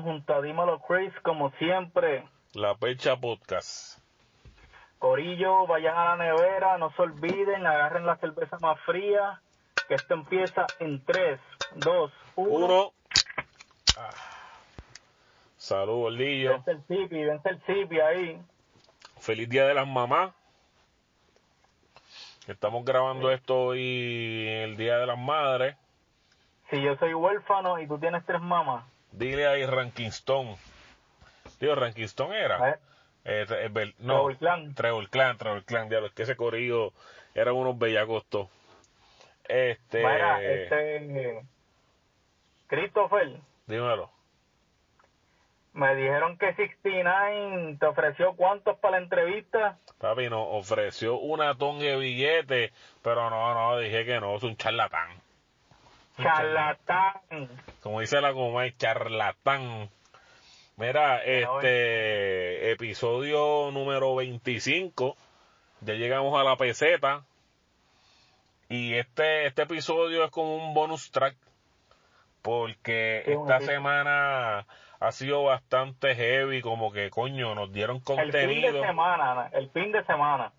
Junto a Dímelo Chris, como siempre. La Pecha Podcast. Corillo, vayan a la nevera, no se olviden, agarren la cerveza más fría, que esto empieza en 3, 2, 1. Uno. Ah. Salud, Gordillo. Vence el zipi, vence el zipi ahí. Feliz Día de las Mamás. Estamos grabando esto hoy el Día de las Madres. Si yo soy huérfano y tú tienes tres mamás, Dile ahí Rankinston. Tío, Rankinston era. ¿eh? Eh, eh, no, Trevor Clan. Trevor Clan, Trevor Clan, diablo, es que ese corrido eran unos bellacos todos. Este, este. Christopher, dímelo. me dijeron que 69 te ofreció cuántos para la entrevista. Papi nos ofreció una tonga de billete, pero no, no, dije que no, es un charlatán. Charlatán. Como dice la Comay, charlatán. Mira, este episodio número 25, ya llegamos a la peseta. Y este, este episodio es como un bonus track, porque esta semana ha sido bastante heavy, como que coño, nos dieron El fin de contenido. semana, el fin de semana.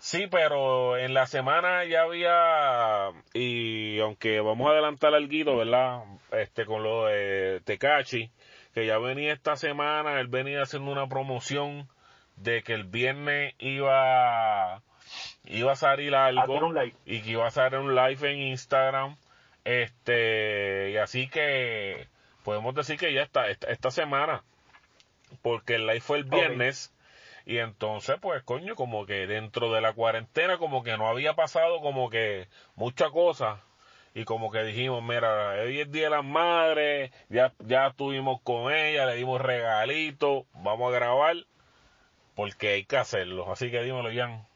Sí, pero en la semana ya había, y aunque vamos a adelantar algo, ¿verdad? Este, con lo de Tecachi, que ya venía esta semana, él venía haciendo una promoción de que el viernes iba, iba a salir algo, y que iba a salir un live en Instagram, este, y así que podemos decir que ya está, esta, esta semana, porque el live fue el viernes, y entonces, pues, coño, como que dentro de la cuarentena, como que no había pasado como que mucha cosa. Y como que dijimos, mira, hoy es Día de las Madres, ya, ya estuvimos con ella, le dimos regalitos, vamos a grabar, porque hay que hacerlo. Así que dímelo, Jan.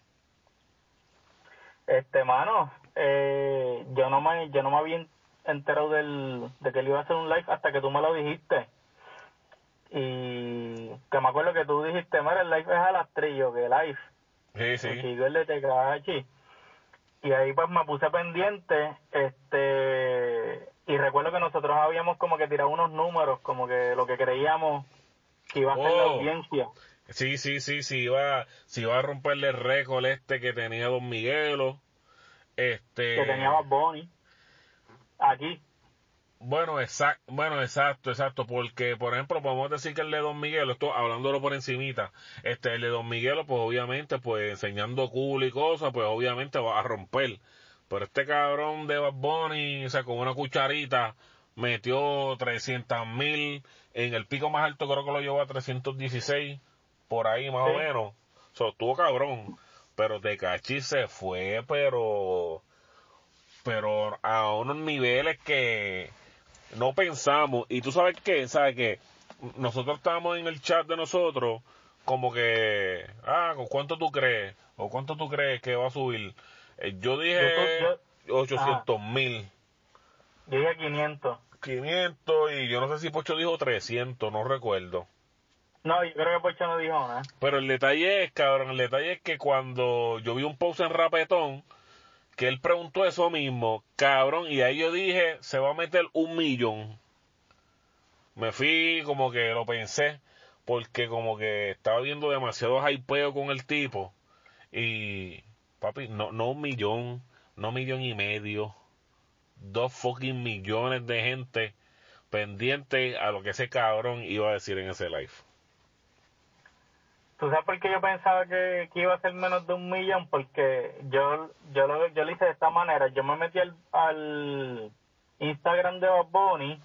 Este, mano, eh, yo no me, yo no me había enterado del, de que él iba a hacer un live hasta que tú me lo dijiste. Y que me acuerdo que tú dijiste, mira, el live es a las 3, yo que live. Sí, sí. el chico el de Tecachi. Y ahí pues me puse pendiente, este, y recuerdo que nosotros habíamos como que tirado unos números, como que lo que creíamos que iba a ser la Oh. audiencia. Sí, sí, sí, sí, iba, sí iba a romperle el récord este que tenía Don Miguelo. Este. que tenía Bad Bunny aquí. Bueno, exacto, bueno, exacto, exacto, porque por ejemplo podemos decir que el de Don Miguelo, esto hablándolo por encimita, este, el de Don Miguelo, pues obviamente, pues enseñando culo y cosas, pues obviamente va a romper. Pero este cabrón de Bad Bunny, o sea, con una cucharita, metió 300 mil, en el pico más alto creo que lo llevó a 316, por ahí más Sí. o menos. O sea, estuvo cabrón, pero Tecachi se fue, pero pero a unos niveles que no pensamos. Y tú sabes qué, sabes que nosotros estábamos en el chat de nosotros como que, ah, ¿con cuánto tú crees? ¿O cuánto tú crees que va a subir? Eh, yo dije Yo- 800 mil, Yo dije 500. 500 y yo no sé si Pocho dijo 300, no recuerdo. No, yo creo que Pocho no dijo nada. Pero el detalle es, cabrón, el detalle es que cuando yo vi un post en Rapetón, que él preguntó eso mismo, cabrón, y ahí yo dije, se va a meter un millón. Me fui como que lo pensé, porque como que estaba viendo demasiado hypeo con el tipo. Y, papi, no, no un millón, no millón y medio, dos fucking millones de gente pendiente a lo que ese cabrón iba a decir en ese live. ¿Tú sabes por qué yo pensaba que, que iba a ser menos de un millón? Porque yo yo lo, yo lo hice de esta manera. Yo me metí al, al Instagram de Bad Bunny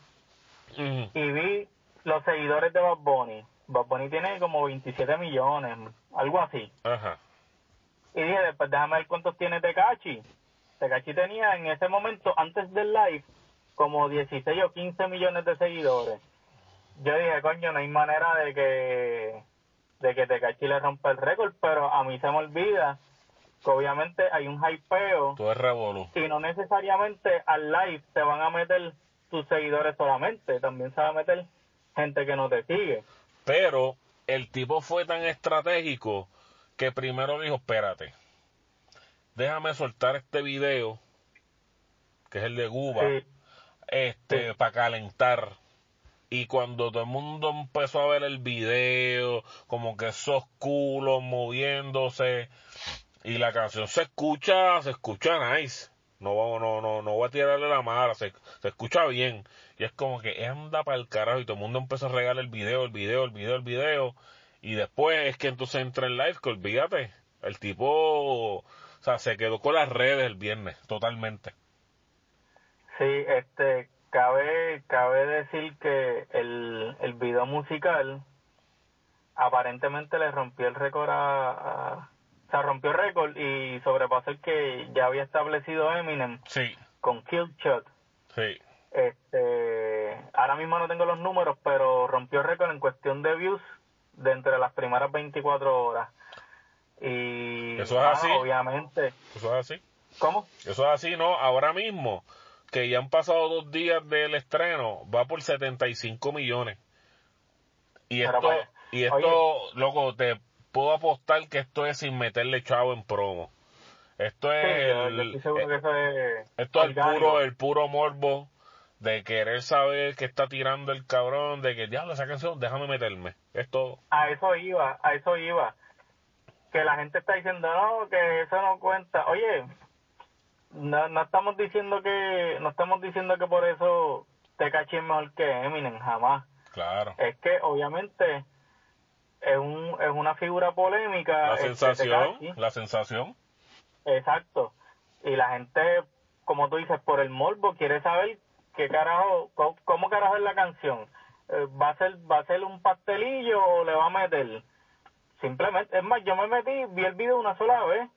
Ujú. y vi los seguidores de Bad Bunny. Bad Bunny tiene como 27 millones, algo así. Ajá. Y dije, después déjame ver cuántos tiene Tecachi. Tecachi tenía en ese momento, antes del live, como 16 o 15 millones de seguidores. Yo dije, coño, no hay manera de que de que Tecachi le rompa el récord, pero a mí se me olvida que obviamente hay un hypeo Todo es revolú. y no necesariamente al live te van a meter tus seguidores solamente, también se va a meter gente que no te sigue. Pero el tipo fue tan estratégico que primero dijo, espérate, déjame soltar este video, que es el de Guba, Sí. este, Sí. para calentar. Y cuando todo el mundo empezó a ver el video, como que esos culos moviéndose, y la canción se escucha, se escucha nice. No, no, no, no voy a tirarle la mala, se, escucha bien. Y es como que anda para el carajo y todo el mundo empezó a regalar el video, el video, el video, el video. Y después es que entonces entra en live, que olvídate. El tipo, o sea, se quedó con las redes el viernes, totalmente. Sí, este, cabe, cabe decir que el, el video musical aparentemente le rompió el récord a, a- o sea, rompió el récord y sobrepasó el que ya había establecido Eminem Sí, con Kill Shot. sí. Este, ahora mismo no tengo los números, pero rompió el récord en cuestión de views de entre las primeras 24 horas. Y ¿Eso es así? obviamente, Eso es así. ¿cómo? Eso es así, ¿no? Ahora mismo, que ya han pasado dos días del estreno, va por 75 millones. Y Pero esto, vaya. y esto, loco, te puedo apostar que esto es sin meterle chavo en promo. Esto es el, eso es esto es el puro, el puro morbo de querer saber que está tirando el cabrón, de que diablo esa canción, déjame meterme. Esto, A eso iba, a eso iba. Que la gente está diciendo, no, que eso no cuenta. Oye, no, no estamos diciendo que, no estamos diciendo que por eso Tecachi es mejor que Eminem, jamás. claro. Es que obviamente es un, es una figura polémica. La este, sensación, Tekashi. la sensación. Exacto. Y la gente, como tú dices, por el morbo quiere saber qué carajo, cómo, cómo carajo es la canción. Eh, ¿Va a ser va a ser un pastelillo o le va a meter? Simplemente, es más, yo me metí, vi el video una sola vez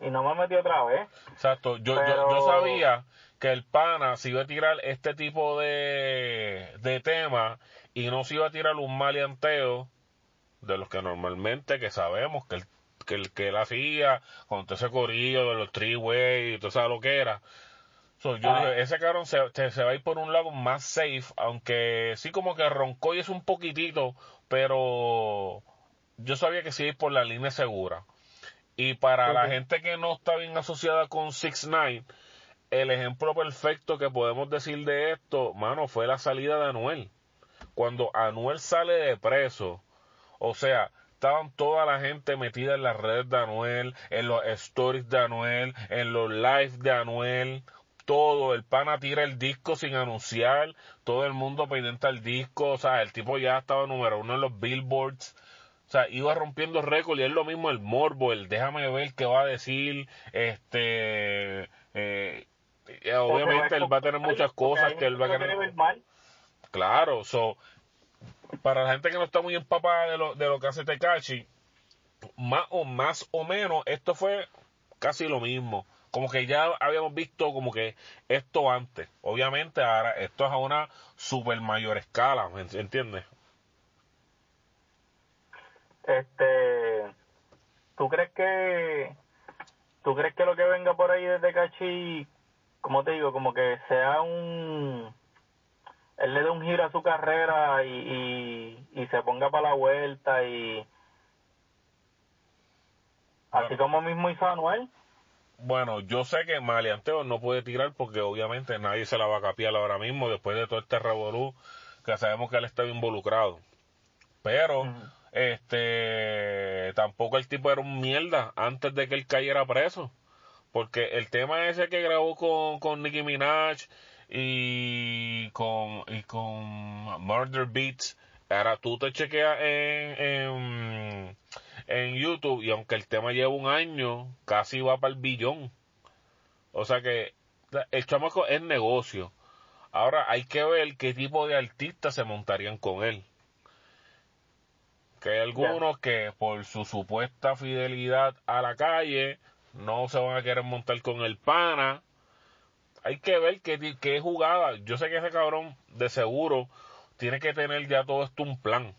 y no me metí otra vez. Exacto, yo, yo, Pero- yo sabía que el pana se iba a tirar este tipo de, de tema y no se iba a tirar un maleanteo de los que normalmente que sabemos que él, que él, que él hacía con todo ese corillo de los three way y todo eso lo que era. So, yo Ah. dije, ese cabrón se, se, se va a ir por un lado más safe, aunque sí como que roncó y es un poquitito, pero yo sabía que sí iba a ir por la línea segura. Y para la gente que no está bien asociada con 6 9 el ejemplo perfecto que podemos decir de esto, mano, fue la salida de Anuel. Cuando Anuel sale de preso, o sea, estaban toda la gente metida en las redes de Anuel, en los stories de Anuel, en los lives de Anuel, todo, el pana tira el disco sin anunciar, todo el mundo pendiente al disco, o sea, el tipo ya estaba número uno en los billboards, o sea, iba rompiendo récord y es lo mismo el morbo, el déjame ver qué va a decir, este, eh, obviamente él va a tener muchas cosas que él va a querer claro, so, para la gente que no está muy empapada de lo, de lo que hace Tekashi, más o más o menos, esto fue casi lo mismo. Como que ya habíamos visto como que esto antes. Obviamente ahora esto es a una super mayor escala, ¿me entiendes? Este, ¿tú crees que tú crees que lo que venga por ahí desde Cachi, como te digo, como que sea un él le dé un giro a su carrera y, y, y se ponga para la vuelta y así como mismo hizo Anuel? Bueno, yo sé que Maleanteo no puede tirar porque obviamente nadie se la va a capiar ahora mismo después de todo este revolú que sabemos que él estaba involucrado. Pero. Este, tampoco el tipo era un mierda antes de que él cayera preso. Porque el tema ese que grabó con, con Nicki Minaj y con, y con Murder Beats, ahora tú te chequeas en, en, en YouTube y aunque el tema lleva un año, casi va para el billón. O sea que el chamaco es negocio. Ahora hay que ver qué tipo de artistas se montarían con él. Que hay algunos que por su supuesta fidelidad a la calle no se van a querer montar con el pana. Hay que ver qué, qué jugada. Yo sé que ese cabrón de seguro tiene que tener ya todo esto un plan.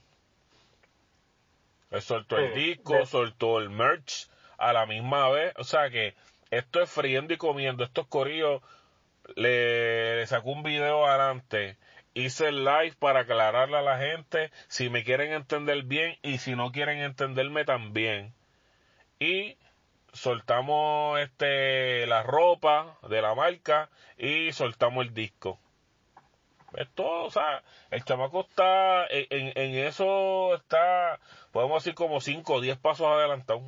Él soltó el disco, soltó el merch. a la misma vez. O sea que esto es friendo y comiendo. Estos corillos le, le sacó un video adelante. Hice el live para aclararle a la gente si me quieren entender bien y si no quieren entenderme también. Y soltamos este la ropa de la marca y soltamos el disco. Es todo, o sea, el chamaco está en, en eso está, podemos decir como 5 o 10 pasos adelantado.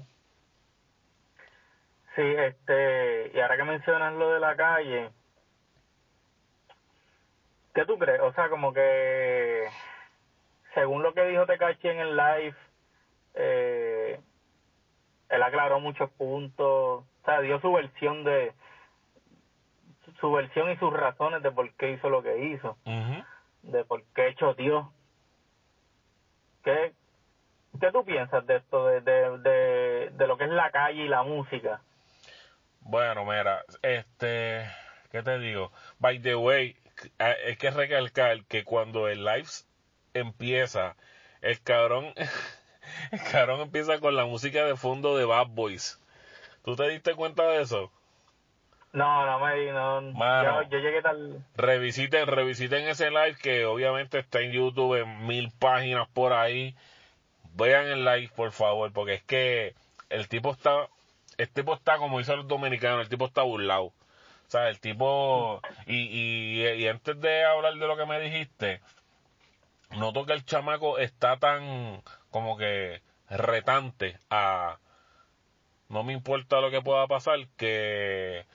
Sí, este, y ahora que mencionas lo de la calle, ¿qué tú crees? O sea, como que, según lo que dijo Tecachi en el live, eh, él aclaró muchos puntos, o sea, dio su versión de, su versión y sus razones de por qué hizo lo que hizo, de por qué hecho Dios. ¿Qué, ¿Qué tú piensas de esto, de, de, de, de lo que es la calle y la música? Bueno, mira, este, ¿qué te digo? By the way, hay que recalcar que cuando el live empieza, el cabrón, el cabrón empieza con la música de fondo de Bad Boys. ¿Tú te diste cuenta de eso? No, no me no, Mano, yo, llegué tal. Revisiten, revisiten ese live que obviamente está en YouTube en mil páginas por ahí. Vean el live, por favor, porque es que el tipo está el tipo está, como dicen los dominicanos, el tipo está burlado. O sea, el tipo, y, y, antes de hablar de lo que me dijiste, noto que el chamaco está tan, como que, retante a, no me importa lo que pueda pasar, que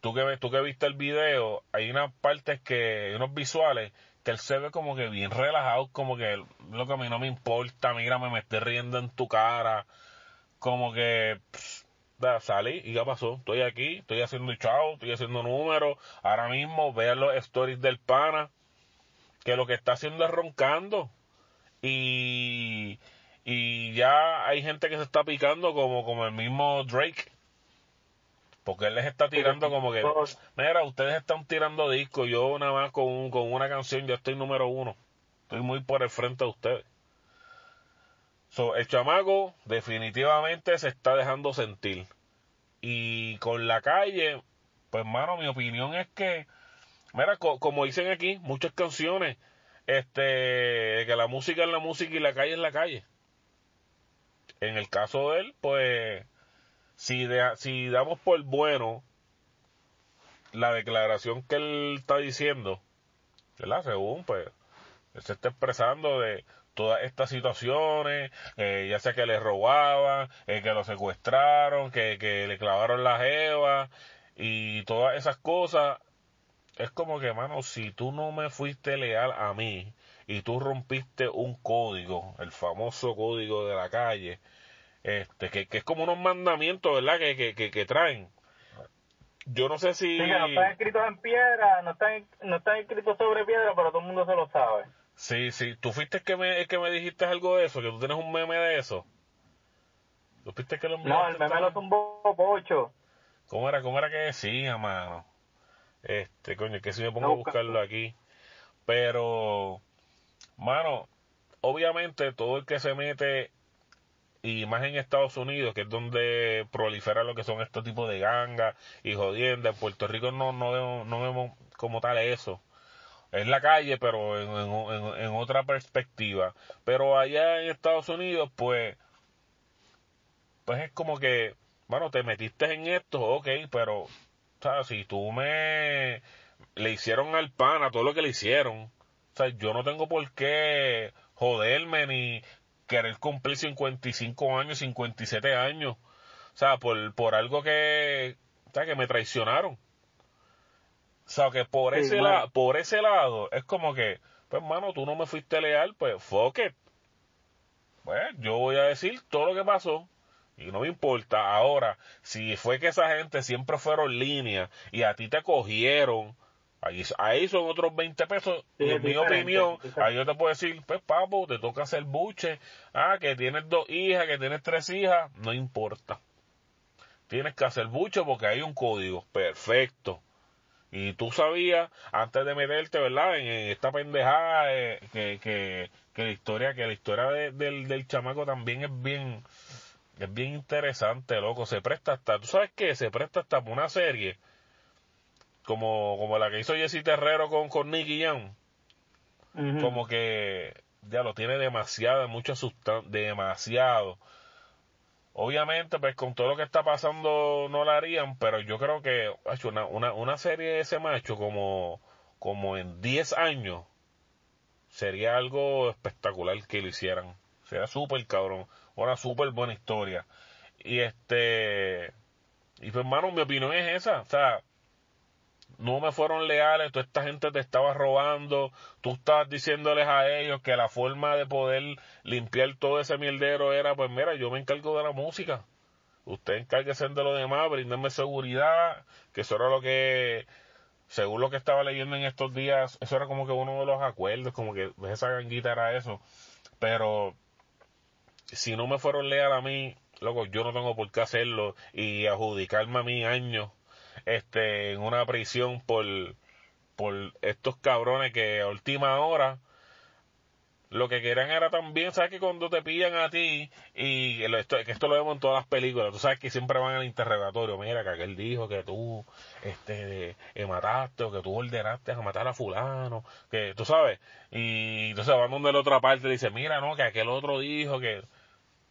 tú que, tú que viste el video, hay unas partes que, unos visuales, que él se ve como que bien relajado, como que lo que a mí no me importa, mírame, me estoy riendo en tu cara, como que salí y ya pasó. Estoy aquí, estoy haciendo chao, estoy haciendo números. Ahora mismo vean los stories del pana, que lo que está haciendo es roncando. Y, y ya hay gente que se está picando como, como el mismo Drake. Porque él les está tirando como que, mira, ustedes están tirando discos, yo nada más con, con una canción ya estoy número uno. Estoy muy por el frente de ustedes. So, el chamaco definitivamente se está dejando sentir. Y con la calle, pues mano, mi opinión es que, mira, como dicen aquí, muchas canciones, este, que la música es la música y la calle es la calle. En el caso de él, pues, si, si damos por bueno la declaración que él está diciendo, ¿verdad? Según, pues, él se está expresando de, todas estas situaciones, eh, ya sea que le robaban, eh, que lo secuestraron, que, que le clavaron la jeva y todas esas cosas, es como que, mano, si tú no me fuiste leal a mí y tú rompiste un código, el famoso código de la calle, este, que, que es como unos mandamientos, ¿verdad? Que, que, que, traen. Yo no sé si... Sí, no están escritos en piedra, no no están escritos sobre piedra, pero todo el mundo se lo sabe. Sí, sí. ¿Tú fuiste el que me, que me dijiste algo de eso? ¿Que tú tienes un meme de eso? ¿Tú fuiste que lo No, el meme lo tumbó Pocho. ¿Cómo era, cómo era que decía, mano? Este, coño, que si me pongo a buscarlo aquí. Pero, mano, obviamente todo el que se mete, y más en Estados Unidos, que es donde prolifera lo que son estos tipos de gangas y jodiendas, en Puerto Rico no, no, no vemos como tal eso es la calle, pero en, en, otra perspectiva. Pero allá en Estados Unidos, pues, pues es como que, bueno, te metiste en esto, ok, pero, sea, Si tú me, le hicieron al pan a todo lo que le hicieron, o sea, yo no tengo por qué joderme ni querer cumplir 55 años, 57 años, o sea, por, por algo que, o sea, que me traicionaron. O sea, que por, ese lado, por ese lado es como que, pues, mano, tú no me fuiste leal, pues, fuck it. Pues, yo voy a decir todo lo que pasó y no me importa. Ahora, si fue que esa gente siempre fueron línea y a ti te cogieron, ahí, ahí son otros 20 pesos. y en mi opinión, ahí yo te puedo decir, pues, papo, te toca hacer buche. Ah, que tienes dos hijas, que tienes tres hijas, no importa. Tienes que hacer buche porque hay un código. Perfecto y tú sabías, antes de meterte, ¿verdad? En, esta pendejada, eh, que, que, que, la historia, que la historia del, del chamaco también es bien, es bien interesante, loco. Se presta hasta, ¿tú sabes qué? Se presta hasta por una serie como, como la que hizo Jesse Terrero con, con Nicky Young. Como que ya lo tiene demasiado, mucha sustancia, demasiado. Obviamente, pues con todo lo que está pasando no la harían, pero yo creo que una, una, una serie de ese macho como, como en 10 años sería algo espectacular que lo hicieran. Sería súper cabrón. Una súper buena historia. Y este. Y pues, hermano, mi opinión es esa. O sea, no me fueron leales, toda esta gente te estaba robando, tú estabas diciéndoles a ellos que la forma de poder limpiar todo ese mierdero era, pues mira, yo me encargo de la música. Usted encárguese de lo demás, bríndenme seguridad, que eso era lo que según lo que estaba leyendo en estos días, eso era como que uno de los acuerdos, como que esa ganguita era eso. Pero si no me fueron leal a mí, loco, yo no tengo por qué hacerlo y adjudicarme a mí años este, en una prisión por, por estos cabrones que a última hora lo que querían era también, ¿sabes que cuando te pillan a ti, y esto, que esto lo vemos en todas las películas, tú sabes que siempre van al interrogatorio, mira, que aquel dijo que tú este, eh, mataste o que tú ordenaste a matar a fulano, que tú sabes, y entonces van donde la otra parte dice, mira, no, que aquel otro dijo que,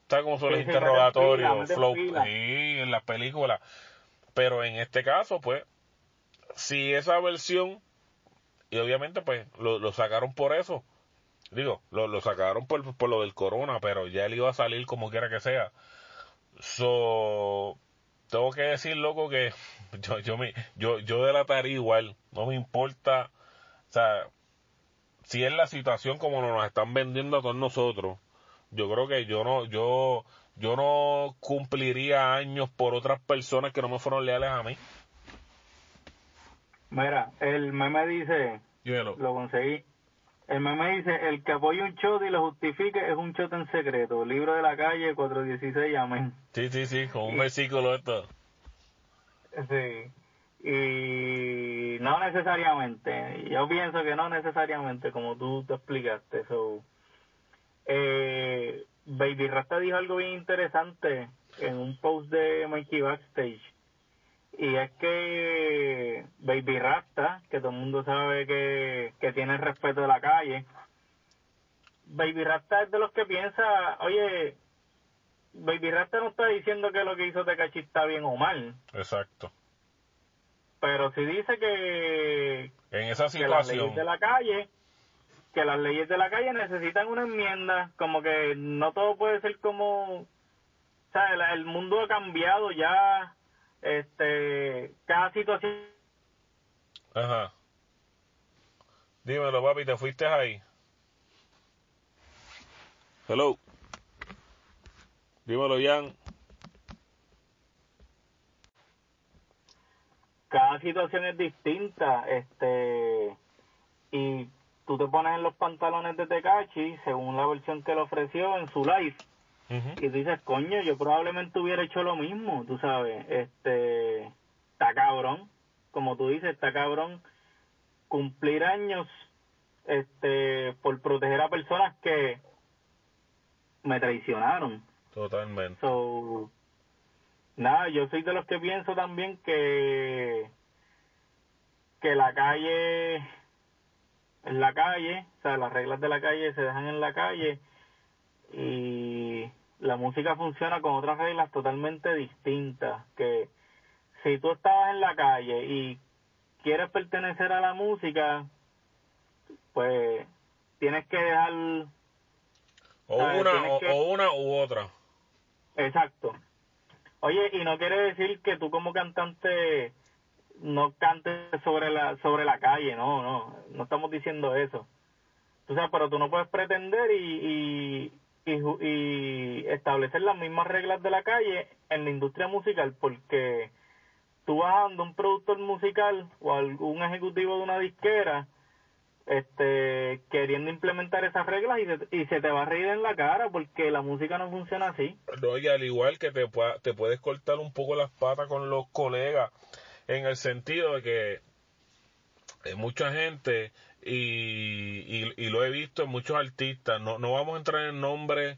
¿sabes cómo son los interrogatorios? Flow, sí, en las películas, pero en este caso, pues, si esa versión, y obviamente pues lo sacaron por eso, Digo, lo, lo sacaron por, por lo del corona, pero ya él iba a salir como quiera que sea. So, tengo que decir, loco, que yo, yo, me, yo, yo delataría igual. No me importa, o sea, si es la situación como nos están vendiendo a todos nosotros, yo creo que yo no, yo, yo no cumpliría años por otras personas que no me fueron leales a mí. Mira, el meme dice, lo conseguí, el meme dice, el que apoya un shot y lo justifique es un shot en secreto. Libro de la calle 416, amén. Sí, sí, sí, con un versículo esto. Sí. Y no necesariamente. Yo pienso que no necesariamente, como tú te explicaste. So, eh, Baby Rasta dijo algo bien interesante en un post de Mikey Backstage y es que Baby Rasta, que todo el mundo sabe que, que tiene el respeto de la calle, Baby Rasta es de los que piensa, oye, Baby Rasta no está diciendo que lo que hizo Tecachi está bien o mal. Exacto. Pero sí dice que, en esa situación. que de la calle, que las leyes de la calle necesitan una enmienda, como que no todo puede ser como, o sea, el mundo ha cambiado ya este, cada situación. Ajá. Dímelo, papi, ¿te fuiste ahí? Hello. Dímelo, Jan. Cada situación es distinta, este, y tú te pones en los pantalones de Tecachi según la versión que le ofreció en su live y dices, coño, yo probablemente hubiera hecho lo mismo, tú sabes, este, está cabrón, como tú dices, está cabrón cumplir años este por proteger a personas que me traicionaron. Totalmente. So, nada, yo soy de los que pienso también que que la calle en la calle, o sea, las reglas de la calle se dejan en la calle y la música funciona con otras reglas totalmente distintas, que si tú estabas en la calle y quieres pertenecer a la música, pues tienes que dejar... O una, o, una u otra. Exacto. Oye, y no quiere decir que tú como cantante no cantes sobre la sobre la calle, no, no, no estamos diciendo eso. Tú sabes, pero tú no puedes pretender y, y, y establecer las mismas reglas de la calle en la industria musical porque tú vas dando un productor musical o algún ejecutivo de una disquera este queriendo implementar esas reglas y se, y se te va a reír en la cara porque la música no funciona así. No, y al igual que te, te puedes cortar un poco las patas con los colegas en el sentido de que hay mucha gente y, y, lo he visto en muchos artistas, no, no vamos a entrar en nombre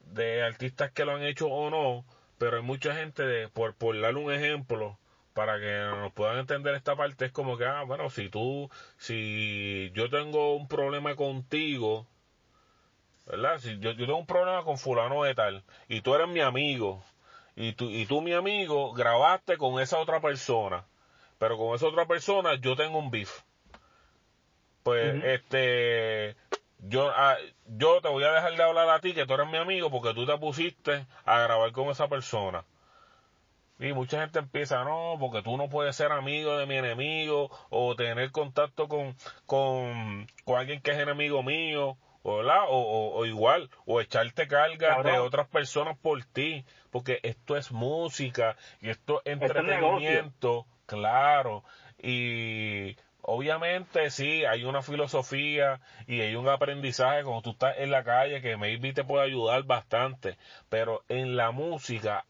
de artistas que lo han hecho o no, pero hay mucha gente, de, por, por darle un ejemplo, para que nos puedan entender esta parte, es como que, ah, bueno, si tú, si yo tengo un problema contigo, ¿verdad? Si yo, yo tengo un problema con fulano de tal, y tú eres mi amigo, y tú, y tú mi amigo, grabaste con esa otra persona, pero con esa otra persona yo tengo un beef. Pues, este, yo, ah, yo te voy a dejar de hablar a ti, que tú eres mi amigo, porque tú te pusiste a grabar con esa persona. Y mucha gente empieza, no, porque tú no puedes ser amigo de mi enemigo o tener contacto con, con, con alguien que es enemigo mío, ¿verdad? O, o, igual, o echarte carga de otras personas por ti, porque esto es música y esto es entretenimiento, claro. Y obviamente sí, hay una filosofía y hay un aprendizaje cuando tú estás en la calle que maybe te puede ayudar bastante, pero en la música,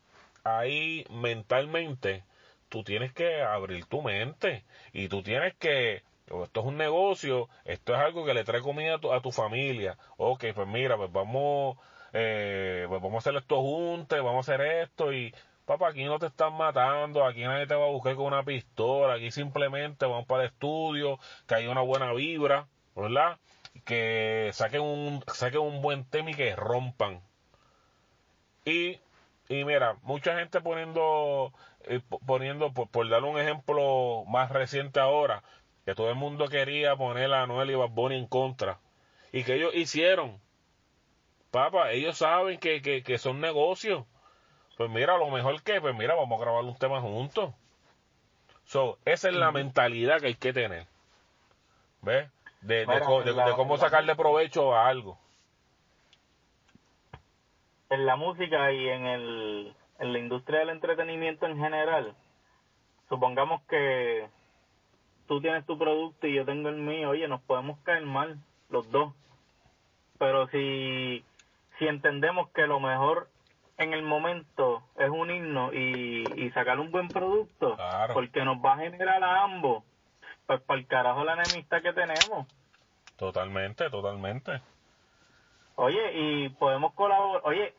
ahí mentalmente, tú tienes que abrir tu mente y tú tienes que esto es un negocio, esto es algo que le trae comida a tu, familia. Ok, pues mira, pues vamos, eh, pues vamos a hacer esto juntos, vamos a hacer esto y papá, aquí no te están matando, aquí nadie te va a buscar con una pistola, aquí simplemente vamos para el estudio, que haya una buena vibra, ¿verdad? Que saquen un, saquen un buen tema y que rompan. Y, y mira, mucha gente poniendo, eh, poniendo, por, por dar un ejemplo más reciente ahora, que todo el mundo quería poner a Noel y Bad en contra. Y que ellos hicieron. Papá, ellos saben que, que, que son negocios pues mira, lo mejor que, pues mira, vamos a grabar un tema juntos. So, esa es la mentalidad que hay que tener. ¿Ves? De, de, cómo sacarle provecho a algo. En la música y en, el, en la industria del entretenimiento en general, supongamos que tú tienes tu producto y yo tengo el mío, oye, nos podemos caer mal los dos. Pero si, si entendemos que lo mejor en el momento es un himno y, sacar un buen producto, porque nos va a generar a ambos, pues para el carajo la enemistad que tenemos. Totalmente, totalmente. Oye, y podemos colaborar. Oye,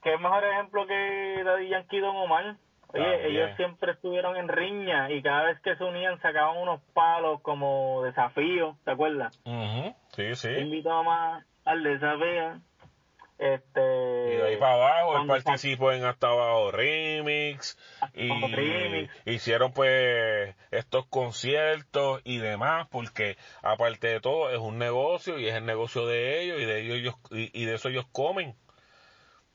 qué mejor ejemplo que Daddy Yankee Don Omar. Oye, ellos siempre estuvieron en riña y cada vez que se unían sacaban unos palos como desafío, ¿te acuerdas? Sí, sí. Invitó más al desafío. Este, y de ahí para abajo, él participó en Hasta Abajo Remix. Y hicieron pues estos conciertos y demás, porque aparte de todo es un negocio y es el negocio de ellos y de ellos y, de eso ellos comen.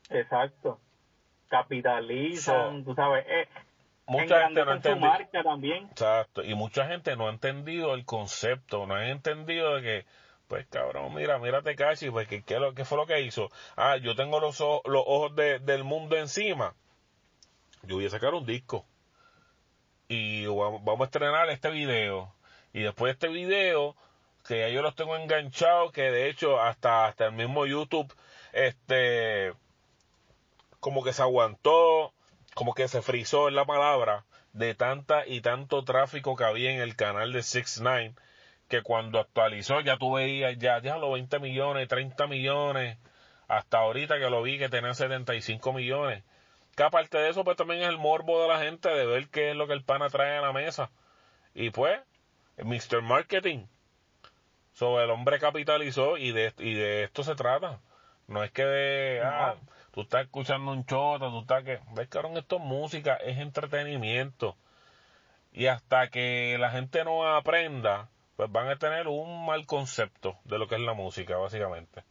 Exacto. Capitalizan, tú sabes. Eh, mucha gente no ha entendido. también. Exacto. Y mucha gente no ha entendido el concepto, no ha entendido de que pues cabrón, mira, mírate casi, pues ¿qué, qué, fue lo que hizo? Ah, yo tengo los, ojos, los ojos del mundo encima. Yo voy a sacar un disco. Y vamos, a estrenar este video. Y después de este video, que ya yo los tengo enganchados, que de hecho hasta, hasta el mismo YouTube, este, como que se aguantó, como que se frizó en la palabra, de tanta y tanto tráfico que había en el canal de 6 9 que cuando actualizó ya tú veías ya, ya los 20 millones, 30 millones, hasta ahorita que lo vi que tenía 75 millones. Que aparte de eso, pues también es el morbo de la gente de ver qué es lo que el pana trae a la mesa. Y pues, Mr. Marketing. So, el hombre capitalizó y de, y de esto se trata. No es que de, ah, tú estás escuchando un chota, tú estás que, ves cabrón, esto es música, es entretenimiento. Y hasta que la gente no aprenda pues van a tener un mal concepto de lo que es la música, básicamente.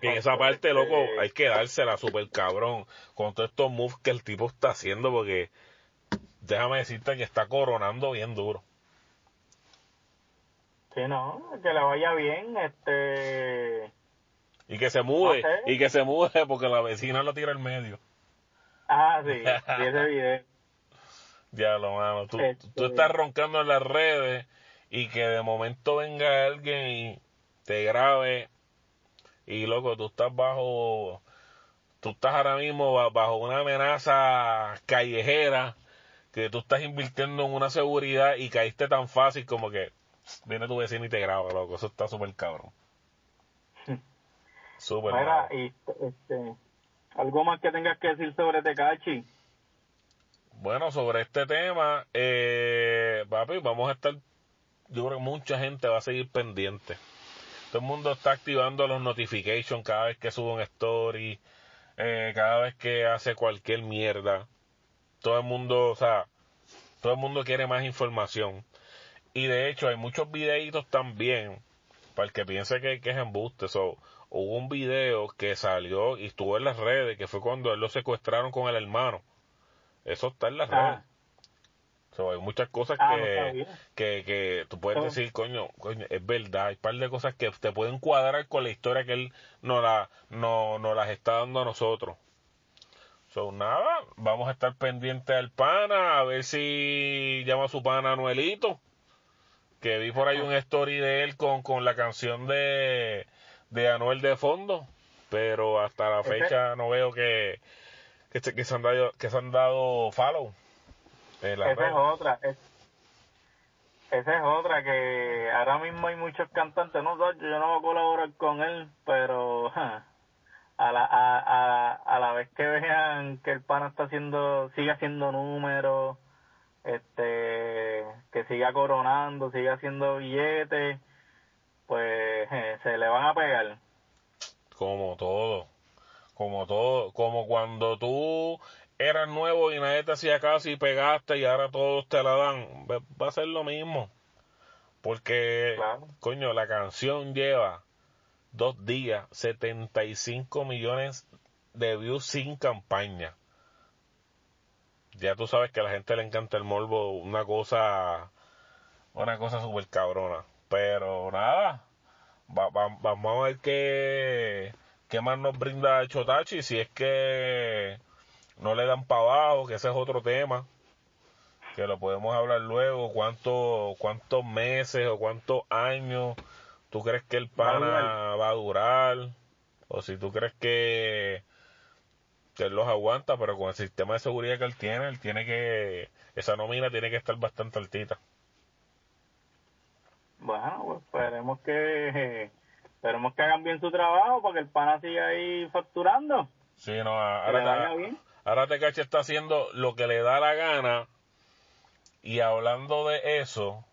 Y en esa parte, loco, hay que dársela super cabrón con todos estos moves que el tipo está haciendo, porque déjame decirte que está coronando bien duro. Sí, no, que le vaya bien, este... Y que se mude, y que se mude porque la vecina lo tira en medio. Ah, sí, sí ese video. Ya lo mano. Tú, tú estás roncando en las redes y que de momento venga alguien y te grabe y loco, tú estás bajo, tú estás ahora mismo bajo una amenaza callejera que tú estás invirtiendo en una seguridad y caíste tan fácil como que viene tu vecino y te graba, loco. Eso está súper cabrón. Súper. Mira, y este, algo más que tengas que decir sobre Tecachi. Bueno, sobre este tema, eh, papi, vamos a estar, yo creo que mucha gente va a seguir pendiente. Todo el mundo está activando los notifications cada vez que sube un story, eh, cada vez que hace cualquier mierda. Todo el mundo, o sea, todo el mundo quiere más información. Y de hecho hay muchos videitos también, para el que piense que, que es embuste. So, hubo un video que salió y estuvo en las redes, que fue cuando él lo secuestraron con el hermano. Eso está en las Ah. redes. So, hay muchas cosas Ah, que, que, que tú puedes Oh. decir, coño, coño, es verdad. Hay un par de cosas que te pueden cuadrar con la historia que él nos, la, no, nos las está dando a nosotros. So, nada, vamos a estar pendientes al pana, a ver si llama a su pana Anuelito. Que vi por ahí un story de él con, con la canción de, de Anuel de fondo. Pero hasta la Ese- fecha no veo que, que, se- que se han dado, que se han dado follow. en Esa es otra. es- esa es otra que ahora mismo hay muchos cantantes. No, yo no voy a colaborar con él, pero ja, a la a, a, a la vez que vean que el pana está haciendo, sigue haciendo números, este, que siga coronando, sigue haciendo billetes, pues je, se le van a pegar. Como todo. Como todo. Como cuando tú eras nuevo y nadie te hacía caso y pegaste y ahora todos te la dan. Va va a ser lo mismo. Porque, Claro. coño, la canción lleva dos días, 75 millones de views sin campaña. Ya tú sabes que a la gente le encanta el morbo, una cosa, una cosa súper cabrona. Pero nada, va- va- vamos a ver qué, qué más nos brinda Chotachi, si es que no le dan para abajo, que ese es otro tema, que lo podemos hablar luego, cuánto, cuántos meses o cuántos años tú crees que el Va a pana va a durar, o si tú crees que, que él los aguanta, pero con el sistema de seguridad que él tiene, él tiene que, esa nómina tiene que estar bastante altita. Bueno, pues esperemos que esperemos que hagan bien su trabajo para que el pana siga ahí facturando. Sí, no, ahora, te, ahora está haciendo lo que le da la gana. Y hablando de eso,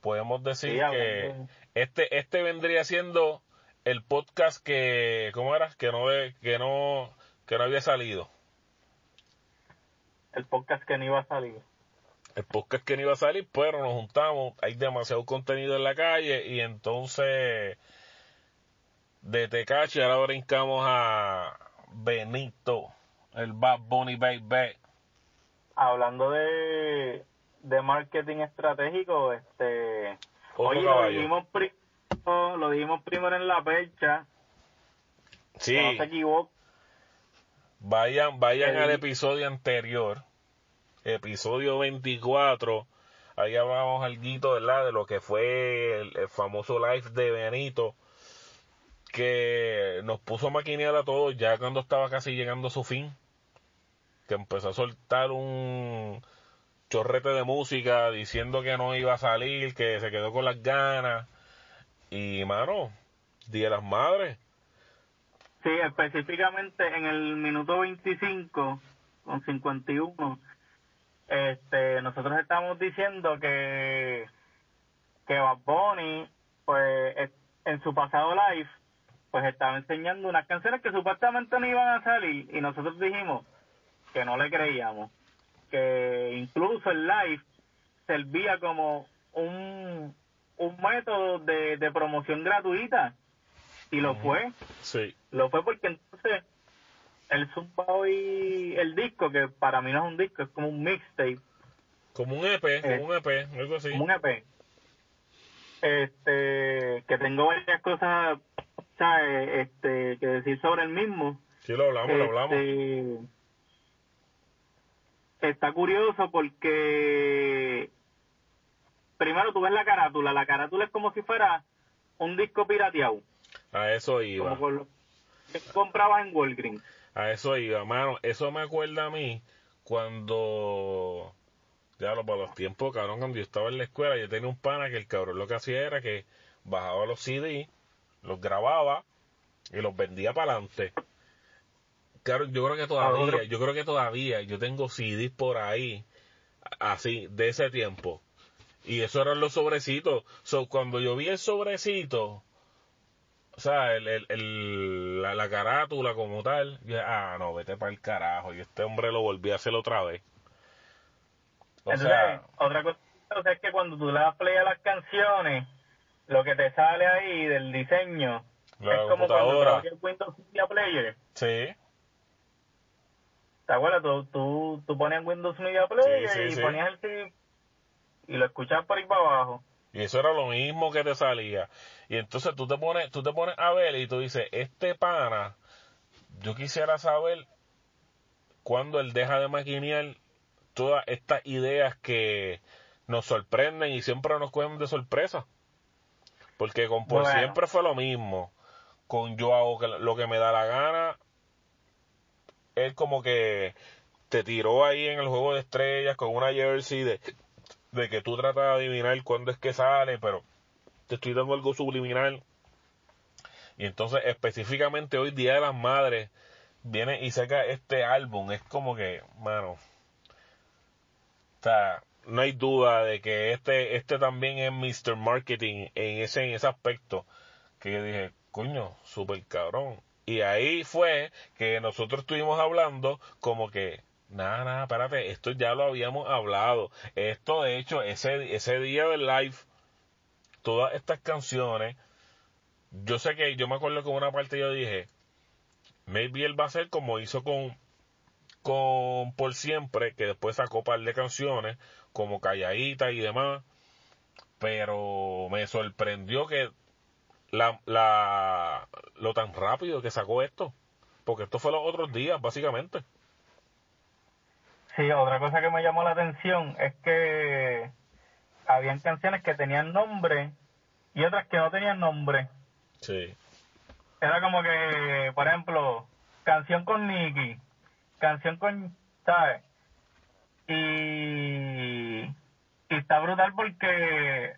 podemos decir Sí, que este este vendría siendo el podcast que ¿cómo era? Que no que no que no había salido. El podcast que no iba a salir. El podcast que no iba a salir, pero nos juntamos, hay demasiado contenido en la calle y entonces de Tecachi ahora brincamos a Benito, el Bad Bunny Baby. Hablando de, de marketing estratégico, este Otro oye, lo dijimos, pri- lo dijimos primero en la percha, Sí. no se equivoque. Vayan, vayan El- al episodio anterior, episodio 24. Ahí hablamos algo. De lo que fue el, el famoso live de Benito, que nos puso a maquinear a todos ya cuando estaba casi llegando a su fin. Que empezó a soltar un chorrete de música diciendo que no iba a salir, que se quedó con las ganas. Y, mano, Día de las Madres. Sí, específicamente en el minuto 25 con 51, este, nosotros estamos diciendo que que Bad Bunny, pues, es- en su pasado live, pues estaba enseñando unas canciones que supuestamente no iban a salir y nosotros dijimos que no le creíamos, que incluso el live servía como un, un método de, de promoción gratuita y lo fue. Sí. Lo fue porque entonces el zumba hoy el disco, que para mí no es un disco, es como un mixtape, Como un EP, Eh, como un EP, algo así. como un EP. Este, que tengo varias cosas, ¿sabes? Este, que decir sobre el mismo. Sí, lo hablamos, lo hablamos. Este, Está curioso porque primero tú ves la carátula, la carátula es como si fuera un disco pirateado, A eso iba. como que comprabas en Walgreens. A eso iba, mano. Eso me acuerda a mí cuando. Ya lo para los tiempos, cabrón, cuando yo estaba en la escuela, yo tenía un pana que el cabrón lo que hacía era que bajaba los CD, los grababa y los vendía para adelante. Claro, yo creo que todavía, yo creo que todavía yo tengo CDs por ahí, así, de ese tiempo. Y eso eran los sobrecitos. So, cuando yo vi el sobrecito, sea, el, el, la, carátula como tal, yo, ah, no, vete para el carajo. Y este hombre lo volví a hacer otra vez. O sea, otra cosa es que cuando tú le das play a las canciones, lo que te sale ahí del diseño es como cuando el Windows Media Player. Sí. ¿Te acuerdas? Tú, tú, tú ponías Windows Media Player y ponías el y lo escuchabas por ahí para abajo. Y eso era lo mismo que te salía. Y entonces tú te pones, tú te pones a ver y tú dices, este pana, yo quisiera saber cuándo él deja de maquinear todas estas ideas que nos sorprenden y siempre nos cogen de sorpresa. Porque con por siempre fue lo mismo. Con yo hago lo que me da la gana. Él como que te tiró ahí en el juego de estrellas con una jersey de, de que tú tratas de adivinar cuándo es que sale, pero te estoy dando algo subliminal. Y entonces específicamente hoy Día de las Madres viene y saca este álbum. Es como que, mano, o sea, no hay duda de que este, este también es Mr. Marketing en ese, en ese aspecto. Que yo dije, coño, super cabrón. Y ahí fue que nosotros estuvimos hablando como que, Nada, nada, espérate, esto ya lo habíamos hablado. Esto, de hecho, ese, ese día del live, todas estas canciones, yo sé que yo me acuerdo que una parte yo dije, maybe él va a ser como hizo con, con Por Siempre, que después sacó un par de canciones, como Calladita y demás, pero me sorprendió que la, la, lo tan rápido que sacó esto, porque esto fue los otros días, básicamente. Sí, otra cosa que me llamó la atención es que habían canciones que tenían nombre y otras que no tenían nombre. Sí. Era como que, por ejemplo, canción con Nicky, canción con, ¿sabes? Y, y está brutal porque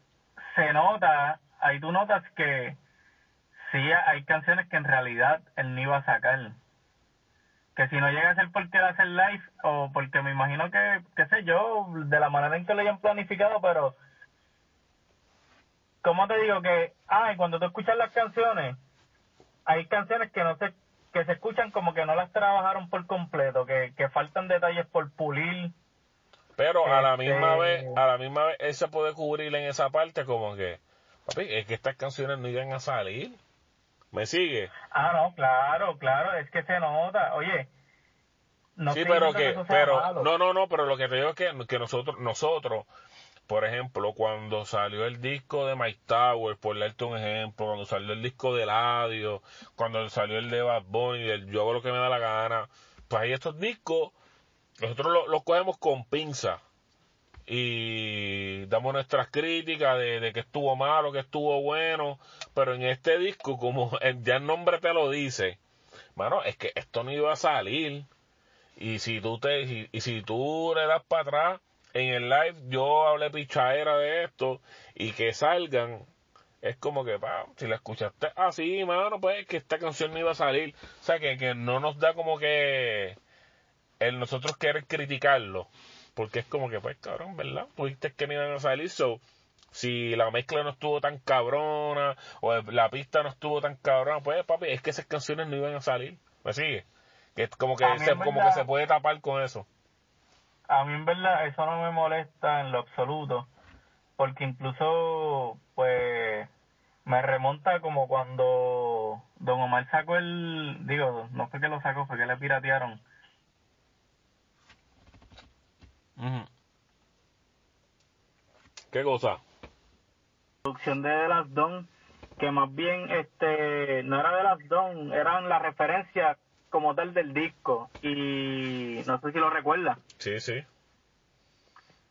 se nota, ahí tú notas que sí hay canciones que en realidad él no iba a sacar que si no llega a ser porque va a hacer live o porque me imagino que, qué sé yo, de la manera en que lo hayan planificado, pero ¿cómo te digo que, ay, cuando tú escuchas las canciones, hay canciones que no se, que se escuchan como que no las trabajaron por completo, que, que faltan detalles por pulir. Pero a la misma este, vez, a la misma vez, él se puede cubrir en esa parte como que, papi, es que estas canciones no iban a salir. ¿Me sigue? Ah, no, claro, claro, es que se nota. Oye, no sí, pero que, pero, no, no, no, pero lo que te digo es que, que nosotros, nosotros, por ejemplo, cuando salió el disco de Mike Tower, por darte un ejemplo, cuando salió el disco de Ladio, cuando salió el de Bad Bunny, el Yo hago lo que me da la gana, pues ahí estos discos, nosotros los cogemos con pinza y damos nuestras críticas de, que estuvo malo, que estuvo bueno, pero en este disco, como ya el nombre te lo dice, bueno, es que esto no iba a salir. Y si tú te, y, si tú le das para atrás, en el live yo hablé pichadera de esto y que salgan, es como que, pa, si la escuchaste así, mano, pues que esta canción no iba a salir. O sea, que, que no nos da como que el nosotros querer criticarlo porque es como que, pues, cabrón, ¿verdad? Pudiste que no iban a salir, so, si la mezcla no estuvo tan cabrona, o la pista no estuvo tan cabrona, pues, papi, es que esas canciones no iban a salir. ¿Me sigue? Que como que, se, como que se puede tapar con eso. A mí, en verdad, eso no me molesta en lo absoluto, porque incluso, pues, me remonta como cuando Don Omar sacó el, digo, no fue que lo sacó, fue que le piratearon ¿Qué cosa? Producción de The Last Don, que más bien este no era de Last Don, eran la referencia como tal del disco. Y no sé si lo recuerda. Sí, sí.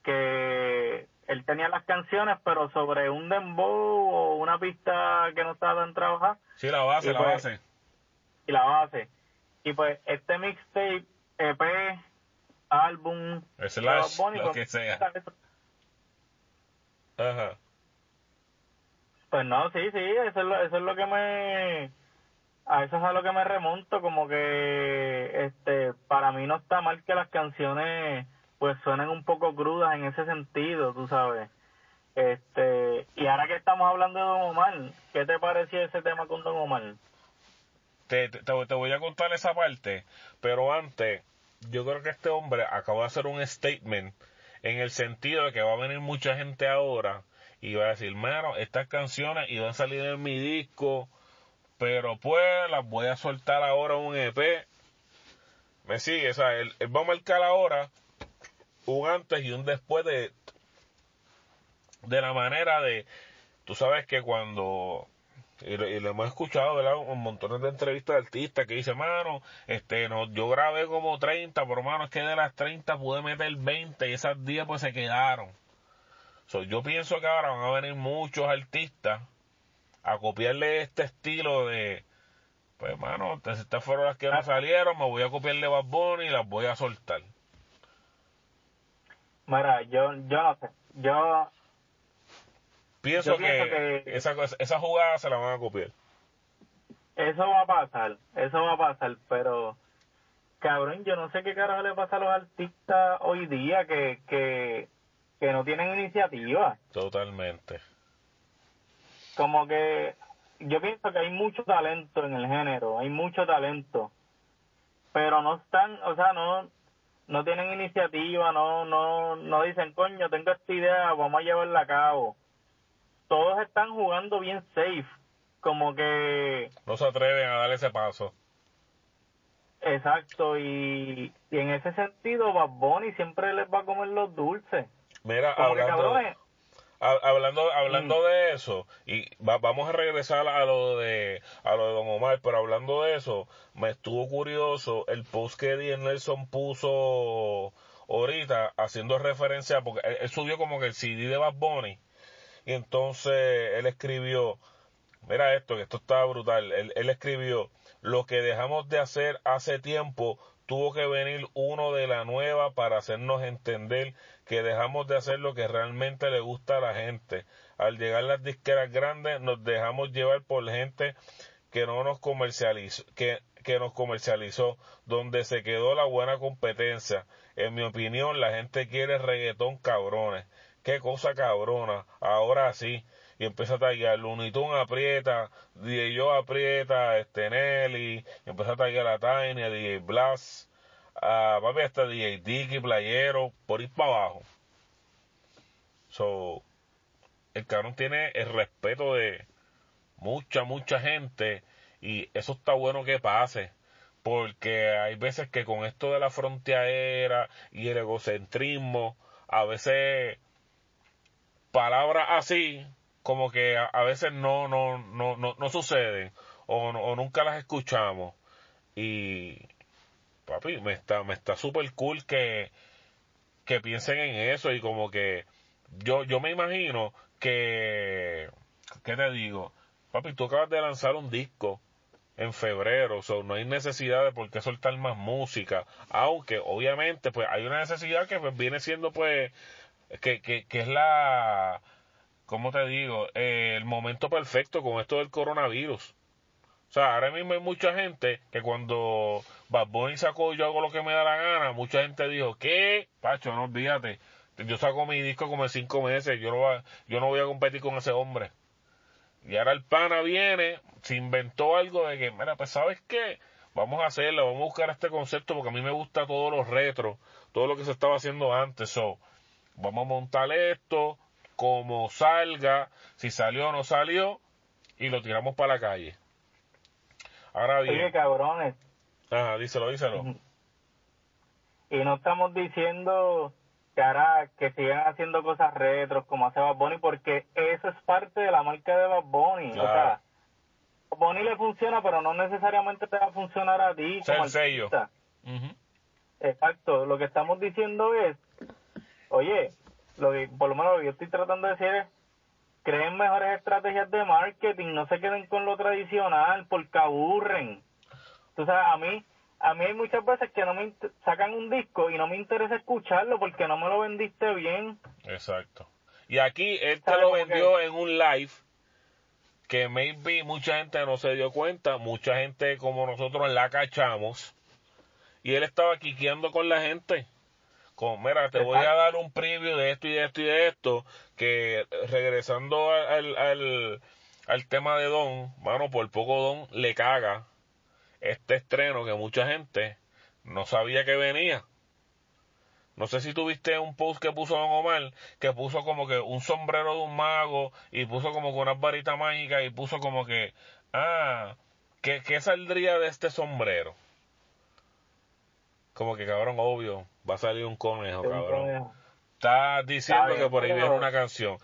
Que él tenía las canciones, pero sobre un dembow o una pista que no estaba en trabajar. Sí, la base, la pues, base. Y la base. Y pues este mixtape, EP, álbum, slash, lo que sea. Ajá. Pues no, sí, sí, eso es lo, eso es lo que me a eso es a lo que me remonto, como que este para mí no está mal que las canciones pues suenen un poco crudas en ese sentido, tú sabes. Este, y ahora que estamos hablando de Don Omar, ¿qué te pareció ese tema con Don Omar? Te, te, te voy a contar esa parte, pero antes, yo creo que este hombre acaba de hacer un statement en el sentido de que va a venir mucha gente ahora y va a decir, mano, estas canciones iban a salir en mi disco, pero pues las voy a soltar ahora un EP. Me sigue, o sea, él, él va a marcar ahora un antes y un después de, de la manera de, tú sabes que cuando, y lo, hemos escuchado, ¿verdad? Un montón de entrevistas de artistas que dicen, mano, este, no, yo grabé como 30, pero mano, es que de las 30 pude meter 20 y esas 10 pues se quedaron. So, yo pienso que ahora van a venir muchos artistas a copiarle este estilo de, pues mano, estas fueron las que no salieron, me voy a copiarle Bad Bunny y las voy a soltar. Mira, yo, yo no sé. Yo pienso, que, Esa, esa jugada se la van a copiar. Eso va a pasar, eso va a pasar, pero cabrón, yo no sé qué carajo le pasa a los artistas hoy día que, que, que no tienen iniciativa. Totalmente. Como que yo pienso que hay mucho talento en el género, hay mucho talento, pero no están, o sea, no no tienen iniciativa, no, no, no dicen, coño, tengo esta idea, vamos a llevarla a cabo. Todos están jugando bien safe, como que... No se atreven a dar ese paso. Exacto, y, y en ese sentido, Bad Bunny siempre les va a comer los dulces. Mira, hablando, hablando hablando mm. de eso y vamos a regresar a lo de a lo de Don Omar pero hablando de eso me estuvo curioso el post que Eddie Nelson puso ahorita haciendo referencia porque él, subió como que el CD de Bad Bunny y entonces él escribió mira esto que esto está brutal él, él escribió lo que dejamos de hacer hace tiempo tuvo que venir uno de la nueva para hacernos entender que dejamos de hacer lo que realmente le gusta a la gente. Al llegar las disqueras grandes nos dejamos llevar por gente que no nos comercializó, que, que nos comercializó, donde se quedó la buena competencia. En mi opinión, la gente quiere reggaetón cabrones. Qué cosa cabrona. Ahora sí. Y empieza a tallar. Lunitun aprieta, DJ Yo aprieta, este Nelly, empieza a tallar a Tiny, a DJ Blast, a papi hasta DJ Dicky, Playero, por ir para abajo. So, el cabrón tiene el respeto de mucha, mucha gente y eso está bueno que pase porque hay veces que con esto de la frontera y el egocentrismo, a veces palabras así como que a, veces no, no, no, no, no suceden o, o nunca las escuchamos y papi, me está, me está súper cool que, que piensen en eso y como que yo, yo me imagino que, ¿qué te digo? Papi, tú acabas de lanzar un disco en febrero, o no hay necesidad de por qué soltar más música, aunque obviamente pues hay una necesidad que pues, viene siendo pues que, que, que es la, ¿cómo te digo? Eh, el momento perfecto con esto del coronavirus. O sea, ahora mismo hay mucha gente que cuando Bad Bunny sacó Yo hago lo que me da la gana, mucha gente dijo, ¿qué? Pacho, no olvídate. Yo saco mi disco como en cinco meses, yo no, yo no voy a competir con ese hombre. Y ahora el pana viene, se inventó algo de que, mira, pues sabes qué, vamos a hacerlo, vamos a buscar este concepto porque a mí me gusta todos los retros, todo lo que se estaba haciendo antes. So, vamos a montar esto, como salga, si salió o no salió, y lo tiramos para la calle. Ahora bien. Oye, cabrones. Ajá, díselo, díselo. Y no estamos diciendo que ahora que sigan haciendo cosas retros como hace Bad Bunny, porque eso es parte de la marca de Bad Bunny. O sea, Bad Bunny le funciona, pero no necesariamente te va a funcionar a ti. Como sello. Exacto. Lo que estamos diciendo es, oye, lo que, por lo menos lo que yo estoy tratando de decir es, creen mejores estrategias de marketing, no se queden con lo tradicional porque aburren. Tú sabes, a mí, a mí hay muchas veces que no me sacan un disco y no me interesa escucharlo porque no me lo vendiste bien. Exacto. Y aquí él te lo vendió en un live que maybe mucha gente no se dio cuenta, mucha gente como nosotros la cachamos, y él estaba quiqueando con la gente. Mira, te voy a dar un preview de esto y de esto y de esto, que regresando al, al, al tema de Don, mano, por poco Don le caga este estreno que mucha gente no sabía que venía. No sé si tuviste un post que puso Don Omar, que puso como que un sombrero de un mago y puso como que una varita mágica y puso como que, ah, ¿qué, qué saldría de este sombrero? Como que cabrón, obvio, va a salir un conejo, cabrón. Está diciendo que por ahí viene una canción.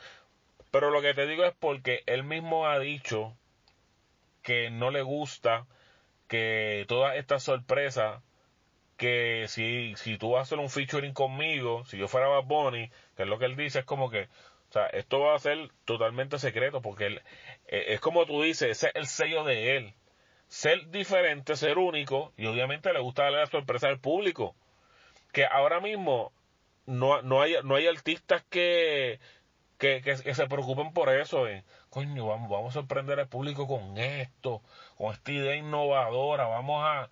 Pero lo que te digo es porque él mismo ha dicho que no le gusta que todas estas sorpresas que si, si tú vas a hacer un featuring conmigo, si yo fuera Bad Bunny, que es lo que él dice, es como que, o sea, esto va a ser totalmente secreto, porque él, eh, es como tú dices, ese es el sello de él. Ser diferente, ser único, y obviamente le gusta darle la sorpresa al público. Que ahora mismo no, no, hay, no hay artistas que, que, que, se preocupen por eso. Eh. Coño, vamos, vamos a sorprender al público con esto, con esta idea innovadora, vamos a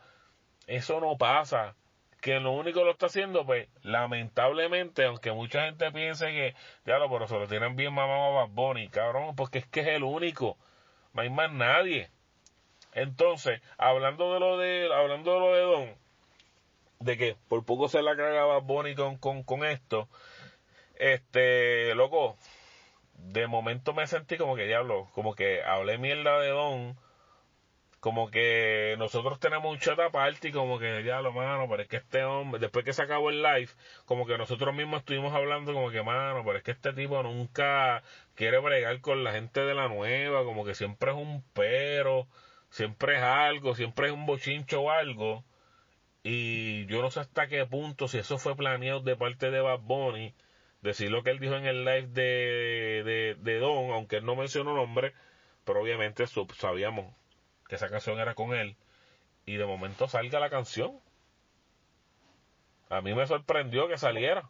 eso no pasa. Que lo único que lo está haciendo, pues, lamentablemente, aunque mucha gente piense que, ya lo, pero se lo tienen bien mamado a Bad Bunny, cabrón, porque es que es el único. No hay más nadie. Entonces, hablando de lo de, hablando de lo de Don, de que por poco se la cagaba Bonnie con, con, esto, este, loco, de momento me sentí como que diablo, como que hablé mierda de Don, como que nosotros tenemos un chat aparte y como que ya lo mano, pero es que este hombre, después que se acabó el live, como que nosotros mismos estuvimos hablando como que mano, pero es que este tipo nunca quiere bregar con la gente de la nueva, como que siempre es un pero, siempre es algo, siempre es un bochincho o algo. Y yo no sé hasta qué punto, si eso fue planeado de parte de Bad Bunny, decir lo que él dijo en el live de, de, de Don, aunque él no mencionó nombre, pero obviamente sabíamos que esa canción era con él, y de momento salga la canción. A mí me sorprendió que saliera.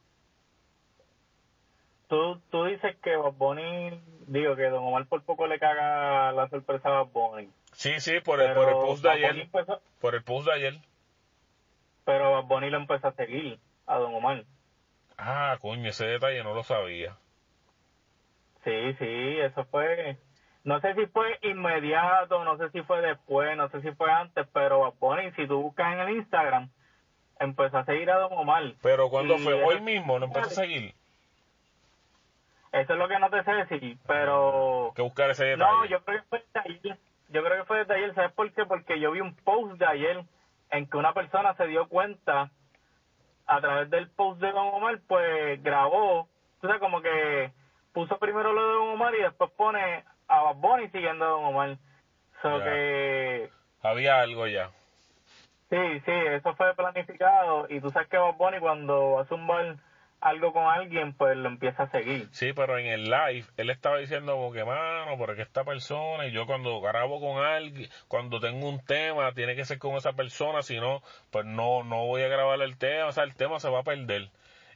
Tú, tú dices que Bob Bunny, digo que Don Omar por poco le caga la sorpresa a Bob Bunny. Sí, sí, por el, por el post de ayer. por el post de ayer. Pero Bob Bunny lo empezó a seguir a Don Omar. Ah, coño, ese detalle no lo sabía. Sí, sí, eso fue no sé si fue inmediato, no sé si fue después, no sé si fue antes, pero Bonnie, si tú buscas en el Instagram, empezó a seguir a Don Omar. Pero cuando fue hoy mismo, no empezó a seguir. Eso es lo que no te sé decir, pero... Que buscar ese detalle. No, yo creo que fue ayer. Yo creo que fue desde ayer, ¿sabes por qué? Porque yo vi un post de ayer en que una persona se dio cuenta a través del post de Don Omar, pues grabó, o sea, como que puso primero lo de Don Omar y después pone a Bad Bunny siguiendo a Don Omar. So que... Había algo ya. Sí, sí, eso fue planificado y tú sabes que Bad Bunny cuando va a zumbar algo con alguien, pues lo empieza a seguir. Sí, pero en el live él estaba diciendo como que, mano, porque esta persona, y yo cuando grabo con alguien, cuando tengo un tema, tiene que ser con esa persona, si no, pues no, no voy a grabar el tema, o sea, el tema se va a perder.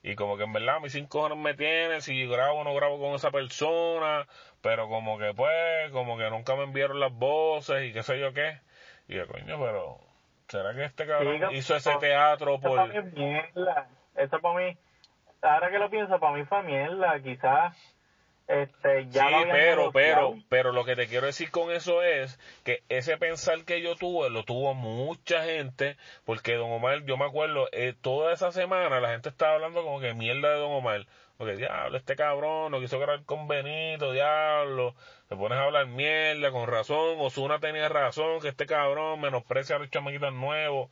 Y como que en verdad mis cinco años me tienen, si grabo o no grabo con esa persona, pero como que pues, como que nunca me enviaron las voces y qué sé yo qué. Y yo, coño, pero ¿será que este cabrón hizo ese teatro por...? Eso para mí ahora que lo pienso, para mí fue mierda. Quizás este, ya sí, pero, pero, pero lo que te quiero decir con eso es que ese pensar que yo tuve, lo tuvo mucha gente, porque Don Omar, yo me acuerdo, eh, toda esa semana la gente estaba hablando como que mierda de Don Omar, porque diablo, este cabrón no quiso grabar con Benito, diablo, te pones a hablar mierda, con razón, Osuna tenía razón, que este cabrón menosprecia a los chamaquitos nuevos,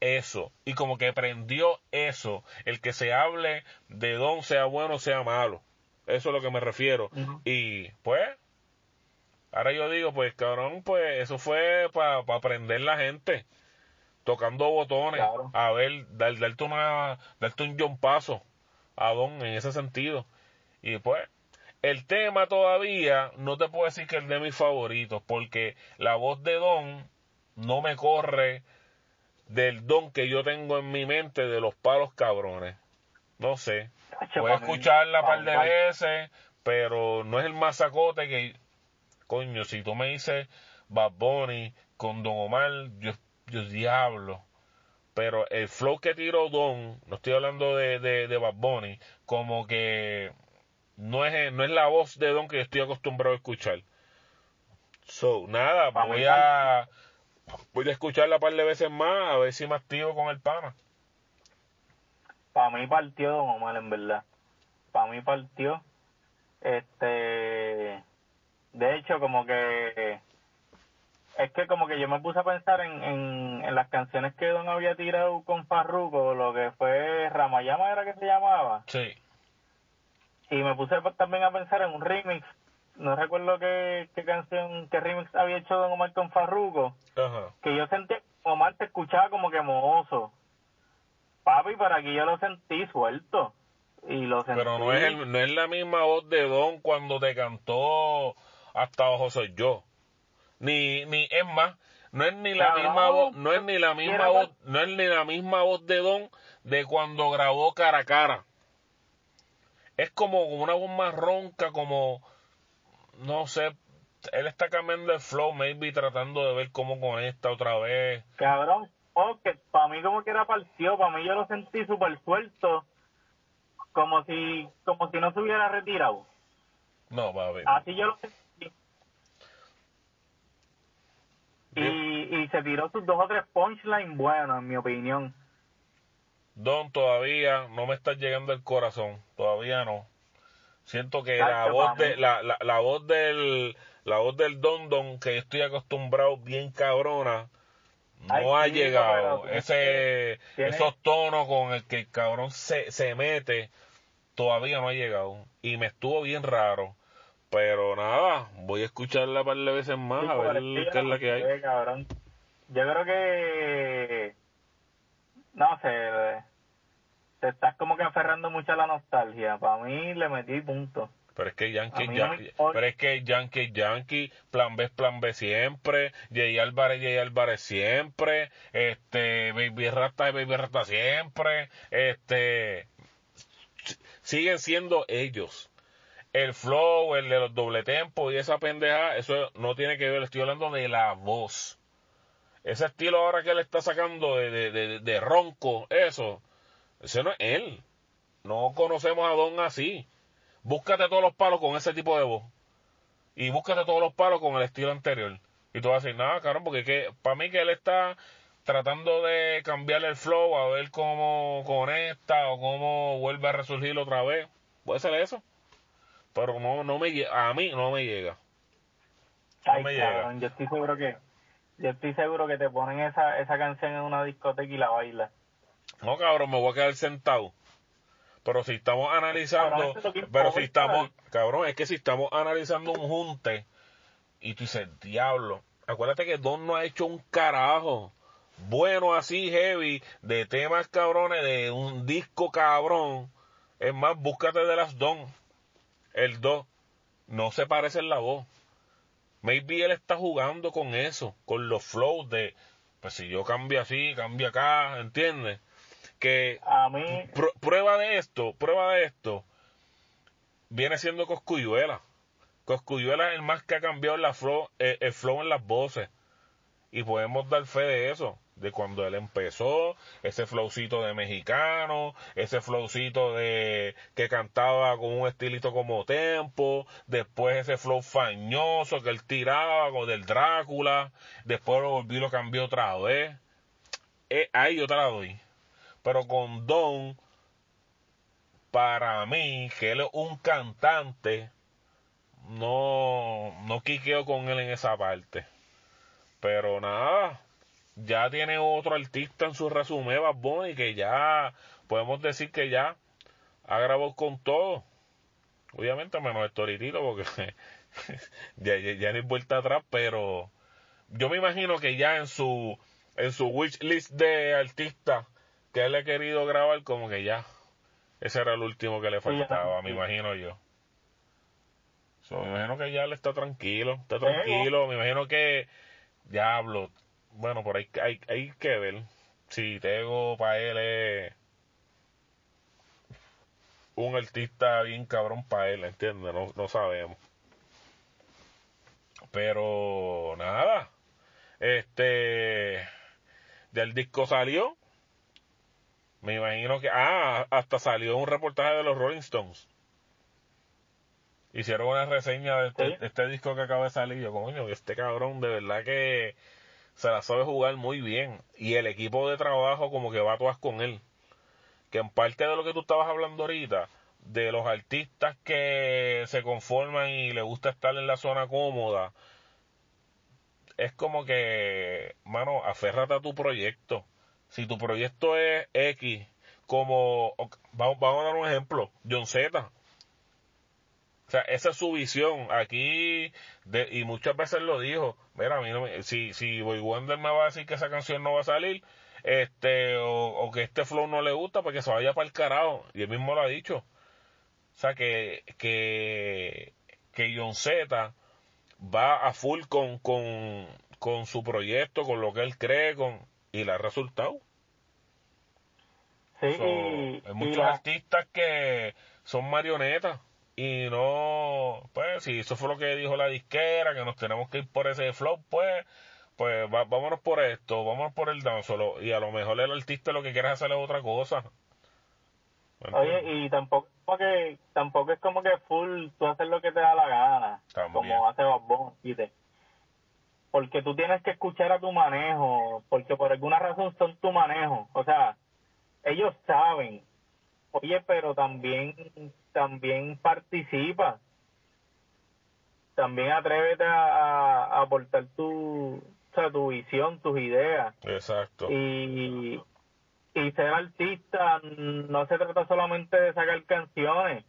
eso, y como que prendió eso, el que se hable de Don, sea bueno, sea malo eso es lo que me refiero. Y pues, ahora yo digo, pues cabrón, pues eso fue para pa aprender la gente. Tocando botones, a ver, dar, darte, una, darte un John Paso a Don en ese sentido. Y pues, el tema todavía no te puedo decir que es de mis favoritos, porque la voz de Don no me corre del don que yo tengo en mi mente de los palos cabrones. No sé. Voy a escucharla un par de veces, pero no es el masacote que coño, si tú me dices Bad Bunny con Don Omar, yo, yo diablo. Pero el flow que tiró Don, no estoy hablando de, de, de Bad Bunny, como que no es, no es la voz de Don que yo estoy acostumbrado a escuchar. So, nada, voy a, voy a escucharla un par de veces más, a ver si me activo con el pana. Para mí partió Don Omar, en verdad. Para mí partió. Este. De hecho, como que. Es que como que yo me puse a pensar en, en, en las canciones que Don había tirado con Farruko, lo que fue Ramayama era que se llamaba. Sí. Y me puse también a pensar en un remix. No recuerdo qué, qué canción, qué remix había hecho Don Omar con Farruko. Ajá. Que yo sentí Omar te escuchaba como que mohoso. Papi, para que yo lo sentí suelto. Y lo sentí. Pero no es, el- no es la misma voz de Don cuando te cantó Hasta Ojo Soy Yo. Ni, ni, es más, no es ni la misma voz, no es ni la misma voz, no es ni la misma voz de Don de cuando grabó Cara a Cara. Es como una voz más ronca, como, no sé, él está cambiando el flow, maybe tratando de ver cómo conecta otra vez. Cabrón, oh, que para mí como que era partido, para mí yo lo sentí súper suelto, como si como si no se hubiera retirado. No, va a ver. Así yo lo sentí. Y, y se tiró sus dos o tres punchlines buenos, en mi opinión. Don, todavía no me está llegando el corazón, todavía no. Siento que la voz de la, la, la voz del la voz del Don Don que yo estoy acostumbrado bien cabrona no Ay, ha llegado. Ese esos tonos con el que el cabrón se, se mete todavía no ha llegado y me estuvo bien raro. Pero nada, voy a escucharla un par de veces más Sí, a ver qué es la que hay. estilo, cabrón. Yo creo que no sé, te estás como que aferrando mucho a la nostalgia. Para mí le metí punto. Pero es que Yankee, A mí ya- no me pero es que Yankee, Yankee, plan B, es plan B siempre, Jay Álvarez, Jay Álvarez siempre, este, Baby Rata, Baby Rata siempre, este, siguen siendo ellos. El flow, el de los doble tempos y esa pendeja, eso no tiene que ver, estoy hablando de la voz. Ese estilo ahora que él está sacando de, de, de, de ronco, eso, ese no es él. No conocemos a Don así búscate todos los palos con ese tipo de voz. Y búscate todos los palos con el estilo anterior. Y tú vas a decir, nada, cabrón, porque para mí que él está tratando de cambiarle el flow, a ver cómo conecta o cómo vuelve a resurgir otra vez. Puede ser eso. Pero no, no me a mí no me llega. No Ay, me llega. yo estoy seguro que yo estoy seguro que te ponen esa esa canción en una discoteca y la bailas. No, cabrón, me voy a quedar sentado. Pero si estamos analizando, pero si estamos, cabrón, es que si estamos analizando un junte y tú dices, diablo, acuérdate que Don no ha hecho un carajo bueno así heavy de temas cabrones de un disco cabrón. Es más, búscate de las Don. El 2 no se parece en la voz. Maybe él está jugando con eso, con los flows de, pues si yo cambio así, cambio acá, ¿entiendes? Que A mí Pru- prueba de esto, prueba de esto, viene siendo Coscuyuela. Coscuyuela es el más que ha cambiado la flow, eh, el flow en las voces. Y podemos dar fe de eso, de cuando él empezó, ese flowcito de mexicano, ese flowcito de que cantaba con un estilito como tempo, después ese flow fañoso que él tiraba con del Drácula, después lo volvió y lo cambió otra vez. Eh, ahí yo te la doy. Pero con Don, para mí, que él es un cantante, no, no quiqueo con él en esa parte. Pero nada, ya tiene otro artista en su resumen, Bad que ya podemos decir que ya ha grabado con todo. Obviamente menos el Toritito, porque ya, ya, ya no vuelta atrás, pero yo me imagino que ya en su en su wish list de artistas que él ha querido grabar, como que ya ese era el último que le faltaba, me imagino yo. So, me imagino que ya él está tranquilo, está tranquilo, me imagino que diablo, bueno, por ahí hay, hay que ver si Tego para él es un artista bien cabrón para él, ¿entiendes? No, no sabemos. Pero nada. Este. Del disco salió. Me imagino que. Ah, hasta salió un reportaje de los Rolling Stones. Hicieron una reseña de este, Sí. este disco que acaba de salir. Yo, coño, este cabrón de verdad que se la sabe jugar muy bien. Y el equipo de trabajo, como que va a todas con él. Que en parte de lo que tú estabas hablando ahorita, de los artistas que se conforman y le gusta estar en la zona cómoda, es como que, mano, aférrate a tu proyecto. Si tu proyecto es X, como, vamos, vamos a dar un ejemplo, John Z. O sea, esa es su visión. Aquí, de, y muchas veces lo dijo, mira, a mí no me- si, si Boy Wonder me va a decir que esa canción no va a salir, este, o, o que este flow no le gusta, pues que se vaya para el carajo. Y él mismo lo ha dicho. O sea, que, que, que John Z va a full con, con, con su proyecto, con lo que él cree, con, y le ha resultado. Sí, So, y, hay y muchos la- artistas que son marionetas y no, pues si eso fue lo que dijo la disquera, que nos tenemos que ir por ese flow, pues, pues va- vámonos por esto, vámonos por el dancehall y a lo mejor el artista lo que quiere hacer es otra cosa. ¿Me Oye, y tampoco es como que tampoco es como que full tú haces lo que te da la gana, También. como hace Bad Bunny, ¿viste? Porque tú tienes que escuchar a tu manejo, porque por alguna razón son tu manejo, o sea, ellos saben. Oye, pero también también participa. También atrévete a, a- aportar tu, o sea, tu visión, tus ideas Exacto. y, y ser artista no se trata solamente de sacar canciones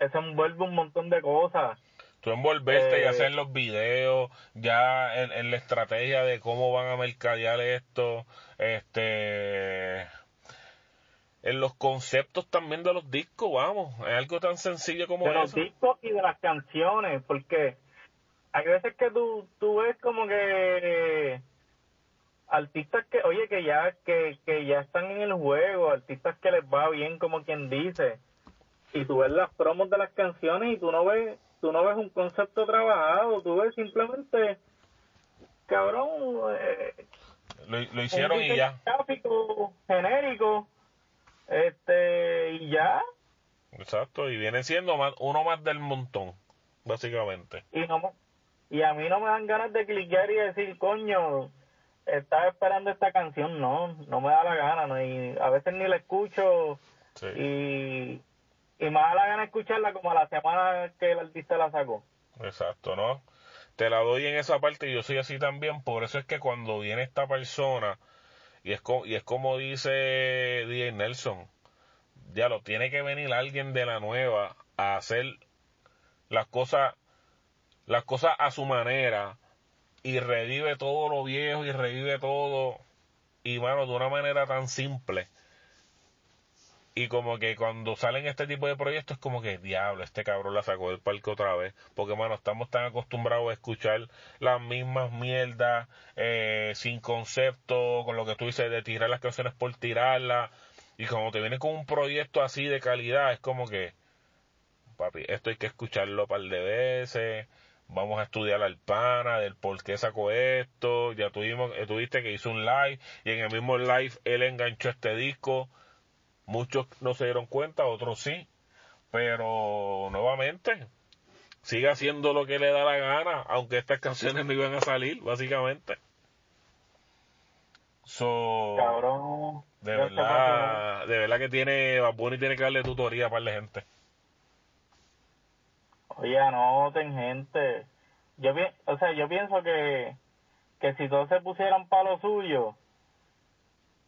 eso envuelve un montón de cosas Tú envolverte y Eh, hacer los videos, ya en, en la estrategia de cómo van a mercadear esto, este, en los conceptos también de los discos, vamos, es algo tan sencillo como de los eso. discos y de las canciones porque hay veces que tú tú ves como que artistas que oye que ya que, que ya están en el juego artistas que les va bien como quien dice y tú ves las promos de las canciones y tú no ves tú no ves un concepto trabajado tú ves simplemente cabrón eh, Lo, lo hicieron un y ya. gráfico genérico este y ya Exacto, y viene siendo más, uno más del montón, básicamente. y no y a mí no me dan ganas de cliquear y decir coño estaba esperando esta canción no no me da la gana no y a veces ni la escucho Sí. y y me da la gana escucharla como a la semana que el artista la sacó Exacto, ¿no? Te la doy en esa parte y yo soy así también, por eso es que cuando viene esta persona, y es, co- y es como dice DJ Nelson, ya lo tiene que venir alguien de la nueva a hacer las cosas, las cosas a su manera, y revive todo lo viejo y revive todo, y mano, de una manera tan simple. Y como que cuando salen este tipo de proyectos, como que, diablo, este cabrón la sacó del parque otra vez. Porque, mano, estamos tan acostumbrados a escuchar las mismas mierdas, eh, sin concepto, con lo que tú dices de tirar las canciones por tirarlas. Y cuando te viene con un proyecto así de calidad, es como que, papi, esto hay que escucharlo un par de veces. Vamos a estudiar al pana del por qué sacó esto. Ya tuvimos, eh, tuviste que hizo un live y en el mismo live él enganchó este disco. Muchos no se dieron cuenta, otros sí. Pero nuevamente, sigue haciendo lo que le da la gana, aunque estas canciones no iban a salir, básicamente. So, cabrón de verdad, de verdad que tiene, Bad Bunny tiene que darle tutoría a par de gente. Oye, anoten, gente. Yo o sea, yo pienso que, que si todos se pusieran para lo suyo,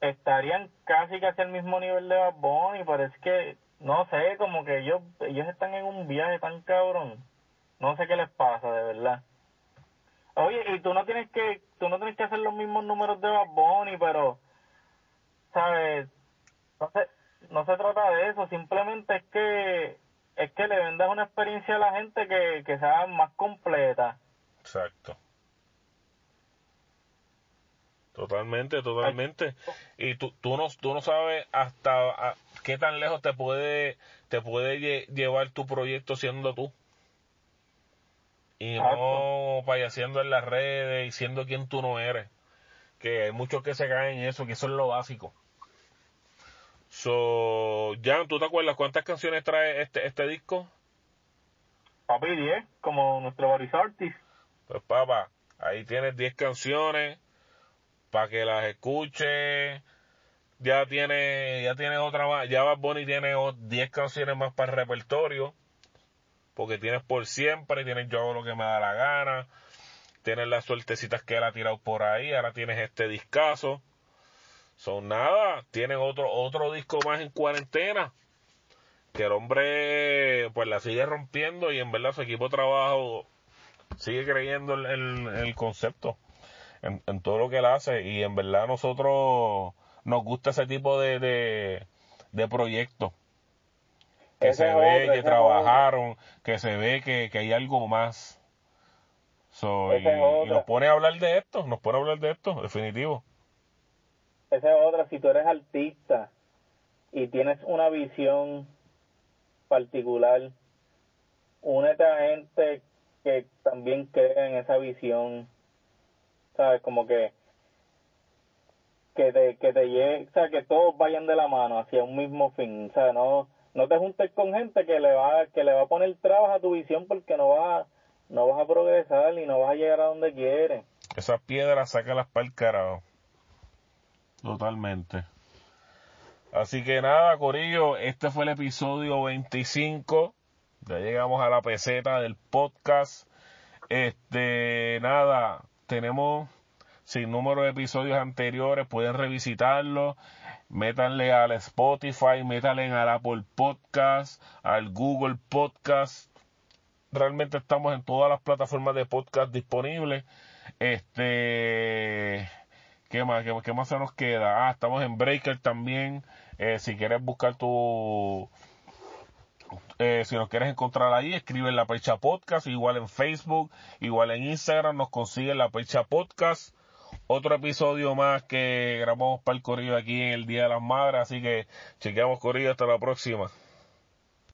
estarían casi casi al mismo nivel de Bad Bunny, pero es que, no sé, como que ellos, ellos están en un viaje tan cabrón. No sé qué les pasa, de verdad. Oye, y tú no tienes que, tú no tienes que hacer los mismos números de Bad Bunny, pero, ¿sabes? No se, no se trata de eso, simplemente es que es que le vendas una experiencia a la gente que, que sea más completa. Exacto. Totalmente, totalmente. Y tú, tú no, tú no sabes hasta a- qué tan lejos te puede, te puede lle- llevar tu proyecto siendo tú. y no payaseando en las redes y siendo quien tú no eres. Que hay muchos que se caen en eso, que eso es lo básico. So, Jan, ¿tú te acuerdas cuántas canciones trae este, este disco? Papi, 10, como nuestro Boris Artist. Pues papá, ahí tienes 10 canciones para que las escuches. Ya tiene, ya tiene otra más, ya Bad Bunny tiene 10 canciones más para el repertorio. Porque tienes por siempre, tienes yo hago lo que me da la gana, tienes las suertecitas que él ha tirado por ahí, ahora tienes este discazo. Son nada, tienen otro, otro disco más en cuarentena. Que el hombre pues la sigue rompiendo y en verdad su equipo de trabajo sigue creyendo en, el concepto, en, todo lo que él hace. Y en verdad nosotros nos gusta ese tipo de, de, de proyectos. Que se ve que trabajaron, que se ve que, hay algo más. y, nos pone a hablar de esto, nos pone a hablar de esto, definitivo. Esa es otra, si tú eres artista y tienes una visión particular, únete a gente que también cree en esa visión, ¿sabes? Como que que te, que te llegue, o sea, que todos vayan de la mano hacia un mismo fin, o sea, no no te juntes con gente que le va que le va a poner trabas a tu visión porque no vas no vas a progresar y no vas a llegar a donde quieres. Esas piedras sácalas para el carajo. Totalmente. Así que nada, Corillo, este fue el episodio 25. Ya llegamos a la peseta del podcast. Este, nada, tenemos sin número de episodios anteriores, pueden revisitarlo métanle al Spotify, métanle al Apple Podcast, al Google Podcast. Realmente estamos en todas las plataformas de podcast disponibles. Este, ¿qué más? ¿Qué, más se nos queda? Ah, estamos en Breaker también. Eh, si quieres buscar tu, eh, si nos quieres encontrar ahí, escribe en la Pecha Podcast, igual en Facebook, igual en Instagram, nos consiguen la Pecha Podcast otro episodio más que grabamos para el corrido aquí en el Día de las Madres. Así que chequeamos corrido hasta la próxima.